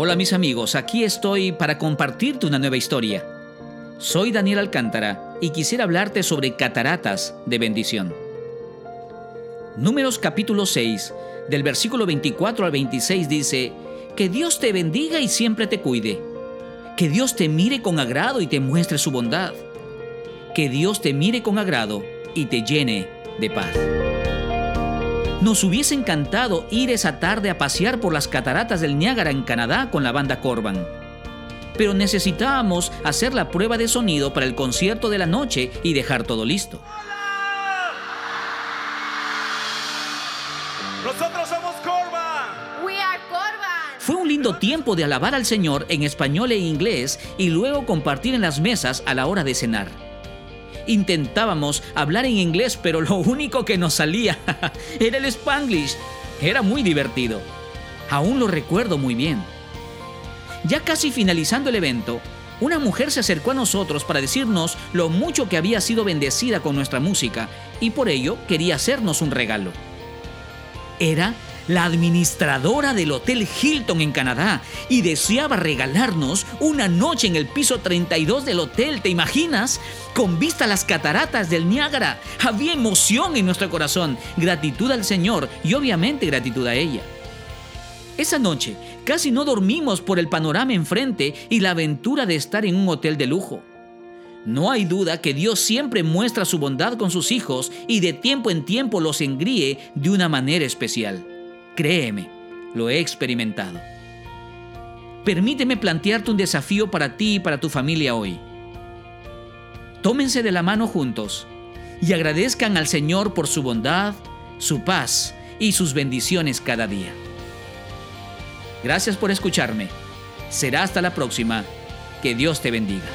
Hola mis amigos, aquí estoy para compartirte una nueva historia. Soy Daniel Alcántara y quisiera hablarte sobre cataratas de bendición. Números capítulo 6, del versículo 24 al 26 dice, Que Dios te bendiga y siempre te cuide. Que Dios te mire con agrado y te muestre su bondad. Que Dios te mire con agrado y te llene de paz. Nos hubiese encantado ir esa tarde a pasear por las cataratas del Niágara en Canadá con la banda Corban. Pero necesitábamos hacer la prueba de sonido para el concierto de la noche y dejar todo listo. Nosotros somos Corban. We are Corban. Fue un lindo tiempo de alabar al Señor en español e inglés y luego compartir en las mesas a la hora de cenar intentábamos hablar en inglés, pero lo único que nos salía era el spanglish. Era muy divertido. Aún lo recuerdo muy bien. Ya casi finalizando el evento, una mujer se acercó a nosotros para decirnos lo mucho que había sido bendecida con nuestra música y por ello quería hacernos un regalo. Era la administradora del Hotel Hilton en Canadá, y deseaba regalarnos una noche en el piso 32 del hotel, ¿te imaginas? Con vista a las cataratas del Niágara. Había emoción en nuestro corazón, gratitud al Señor y obviamente gratitud a ella. Esa noche casi no dormimos por el panorama enfrente y la aventura de estar en un hotel de lujo. No hay duda que Dios siempre muestra su bondad con sus hijos y de tiempo en tiempo los engríe de una manera especial. Créeme, lo he experimentado. Permíteme plantearte un desafío para ti y para tu familia hoy. Tómense de la mano juntos y agradezcan al Señor por su bondad, su paz y sus bendiciones cada día. Gracias por escucharme. Será hasta la próxima. Que Dios te bendiga.